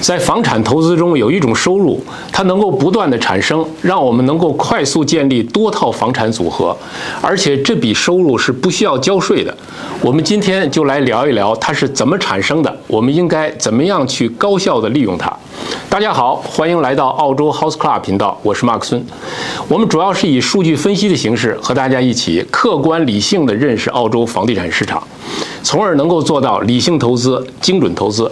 在房产投资中有一种收入，它能够不断的产生，让我们能够快速建立多套房产组合，而且这笔收入是不需要交税的。我们今天就来聊一聊它是怎么产生的，我们应该怎么样去高效的利用它。大家好，欢迎来到澳洲 House Club 频道，我是马克孙。我们主要是以数据分析的形式和大家一起客观理性的认识澳洲房地产市场。从而能够做到理性投资、精准投资。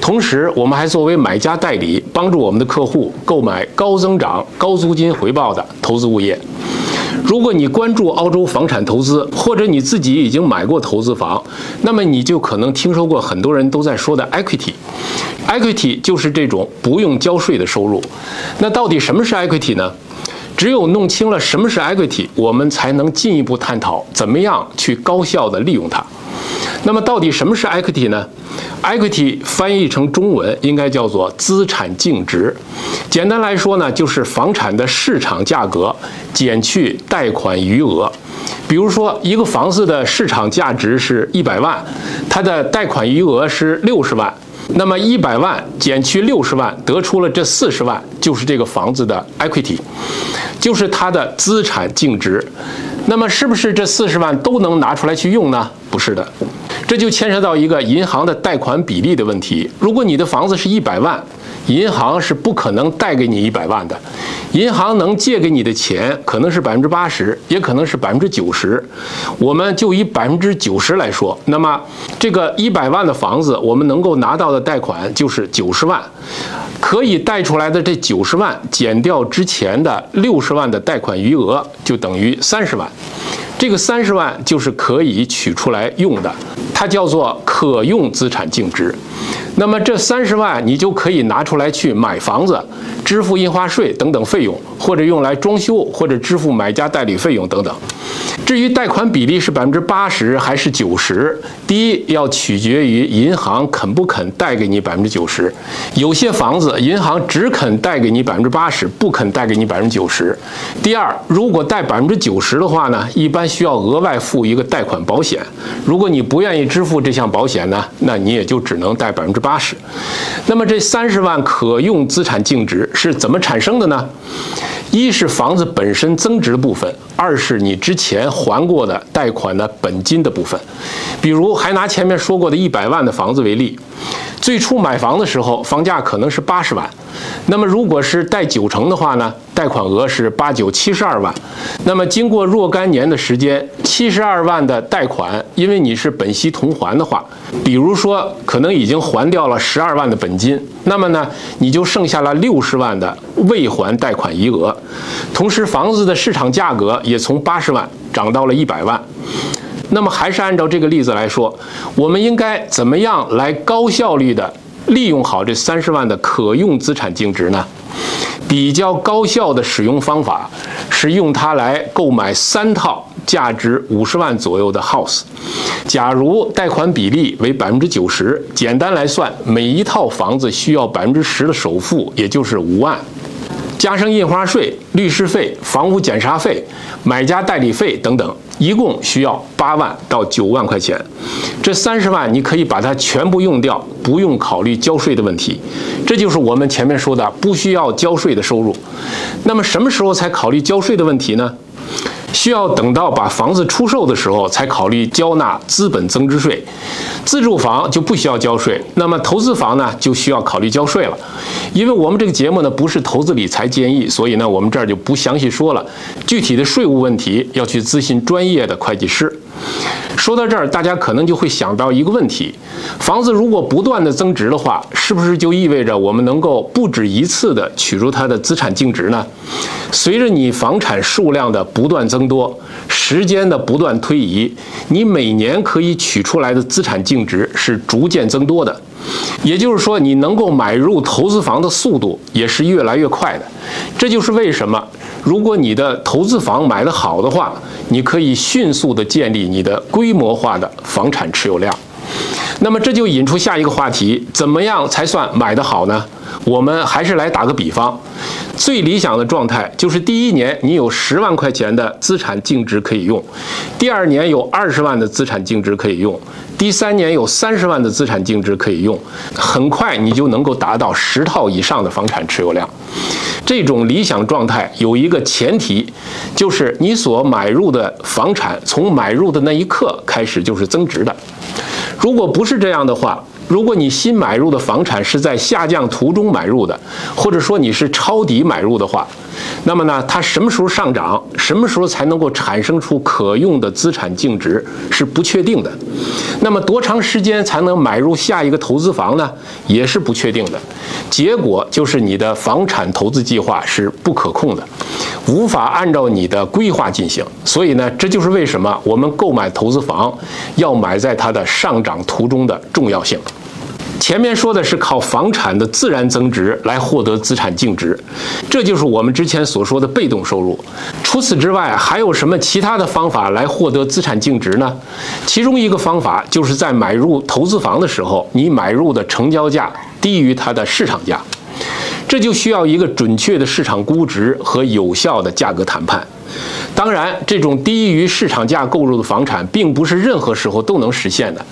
同时，我们还作为买家代理，帮助我们的客户购买高增长、高租金回报的投资物业。如果你关注澳洲房产投资，或者你自己已经买过投资房，那么你就可能听说过很多人都在说的 equity。equity 就是这种不用交税的收入。那到底什么是 equity 呢？只有弄清了什么是 equity，我们才能进一步探讨怎么样去高效的利用它。那么到底什么是 equity 呢？equity 翻译成中文应该叫做资产净值。简单来说呢，就是房产的市场价格减去贷款余额。比如说，一个房子的市场价值是一百万，它的贷款余额是六十万，那么一百万减去六十万，得出了这四十万，就是这个房子的 equity，就是它的资产净值。那么，是不是这四十万都能拿出来去用呢？不是的。这就牵扯到一个银行的贷款比例的问题。如果你的房子是一百万，银行是不可能贷给你一百万的。银行能借给你的钱可能是百分之八十，也可能是百分之九十。我们就以百分之九十来说，那么这个一百万的房子，我们能够拿到的贷款就是九十万，可以贷出来的这九十万减掉之前的六十万的贷款余额，就等于三十万。这个三十万就是可以取出来用的，它叫做可用资产净值。那么这三十万你就可以拿出来去买房子，支付印花税等等费用，或者用来装修，或者支付买家代理费用等等。至于贷款比例是百分之八十还是九十，第一要取决于银行肯不肯贷给你百分之九十。有些房子银行只肯贷给你百分之八十，不肯贷给你百分之九十。第二，如果贷百分之九十的话呢，一般需要额外付一个贷款保险。如果你不愿意支付这项保险呢，那你也就只能贷百分之八十。那么这三十万可用资产净值是怎么产生的呢？一是房子本身增值的部分，二是你之前还过的贷款的本金的部分。比如，还拿前面说过的一百万的房子为例，最初买房的时候，房价可能是八十万，那么如果是贷九成的话呢，贷款额是八九七十二万。那么经过若干年的时间，七十二万的贷款，因为你是本息同还的话，比如说可能已经还掉了十二万的本金，那么呢，你就剩下了六十万的未还贷款余额。同时，房子的市场价格也从八十万涨到了一百万。那么，还是按照这个例子来说，我们应该怎么样来高效率的利用好这三十万的可用资产净值呢？比较高效的使用方法是用它来购买三套价值五十万左右的 house。假如贷款比例为百分之九十，简单来算，每一套房子需要百分之十的首付，也就是五万。加上印花税、律师费、房屋检查费、买家代理费等等，一共需要八万到九万块钱。这三十万你可以把它全部用掉，不用考虑交税的问题。这就是我们前面说的不需要交税的收入。那么什么时候才考虑交税的问题呢？需要等到把房子出售的时候才考虑交纳资本增值税，自住房就不需要交税，那么投资房呢就需要考虑交税了。因为我们这个节目呢不是投资理财建议，所以呢我们这儿就不详细说了，具体的税务问题要去咨询专业的会计师。说到这儿，大家可能就会想到一个问题：房子如果不断的增值的话，是不是就意味着我们能够不止一次的取出它的资产净值呢？随着你房产数量的不断增多，时间的不断推移，你每年可以取出来的资产净值是逐渐增多的。也就是说，你能够买入投资房的速度也是越来越快的。这就是为什么，如果你的投资房买的好的话，你可以迅速的建立你的规模化的房产持有量。那么这就引出下一个话题：怎么样才算买得好呢？我们还是来打个比方，最理想的状态就是第一年你有十万块钱的资产净值可以用，第二年有二十万的资产净值可以用，第三年有三十万的资产净值可以用，很快你就能够达到十套以上的房产持有量。这种理想状态有一个前提，就是你所买入的房产从买入的那一刻开始就是增值的。如果不是这样的话，如果你新买入的房产是在下降途中买入的，或者说你是抄底买入的话，那么呢，它什么时候上涨，什么时候才能够产生出可用的资产净值是不确定的。那么多长时间才能买入下一个投资房呢？也是不确定的。结果就是你的房产投资计划是不可控的，无法按照你的规划进行。所以呢，这就是为什么我们购买投资房要买在它的上涨途中的重要性。前面说的是靠房产的自然增值来获得资产净值，这就是我们之前所说的被动收入。除此之外，还有什么其他的方法来获得资产净值呢？其中一个方法就是在买入投资房的时候，你买入的成交价低于它的市场价，这就需要一个准确的市场估值和有效的价格谈判。当然，这种低于市场价购入的房产，并不是任何时候都能实现的。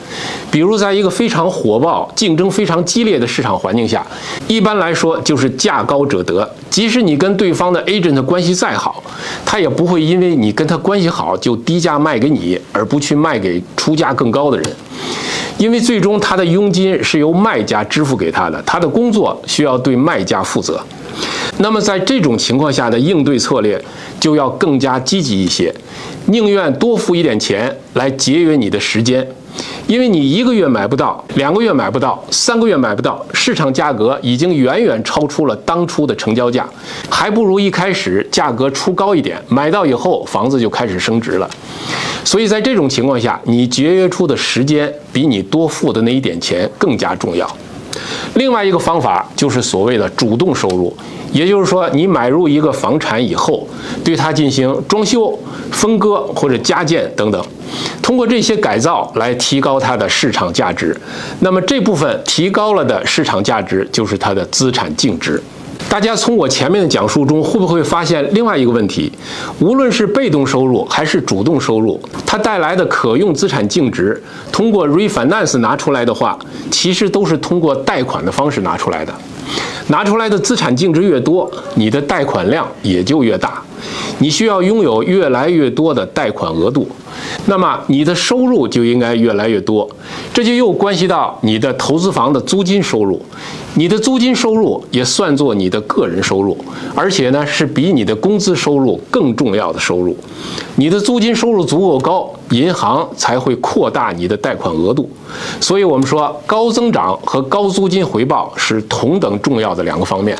比如，在一个非常火爆、竞争非常激烈的市场环境下，一般来说就是价高者得。即使你跟对方的 agent 关系再好，他也不会因为你跟他关系好就低价卖给你，而不去卖给出价更高的人。因为最终他的佣金是由卖家支付给他的，他的工作需要对卖家负责。那么在这种情况下的应对策略就要更加积极一些，宁愿多付一点钱来节约你的时间，因为你一个月买不到，两个月买不到，三个月买不到，市场价格已经远远超出了当初的成交价，还不如一开始价格出高一点，买到以后房子就开始升值了。所以在这种情况下，你节约出的时间比你多付的那一点钱更加重要。另外一个方法就是所谓的主动收入，也就是说，你买入一个房产以后，对它进行装修、分割或者加建等等，通过这些改造来提高它的市场价值。那么这部分提高了的市场价值就是它的资产净值。大家从我前面的讲述中，会不会发现另外一个问题？无论是被动收入还是主动收入，它带来的可用资产净值，通过 refinance 拿出来的话，其实都是通过贷款的方式拿出来的。拿出来的资产净值越多，你的贷款量也就越大，你需要拥有越来越多的贷款额度，那么你的收入就应该越来越多。这就又关系到你的投资房的租金收入。你的租金收入也算作你的个人收入，而且呢是比你的工资收入更重要的收入。你的租金收入足够高，银行才会扩大你的贷款额度。所以我们说，高增长和高租金回报是同等重要的两个方面。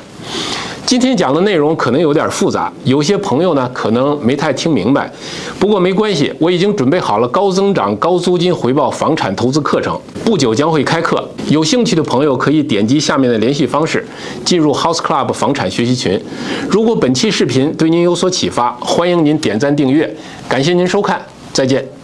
今天讲的内容可能有点复杂，有些朋友呢可能没太听明白。不过没关系，我已经准备好了高增长、高租金回报房产投资课程，不久将会开课。有兴趣的朋友可以点击下面的联系方式，进入 House Club 房产学习群。如果本期视频对您有所启发，欢迎您点赞订阅。感谢您收看，再见。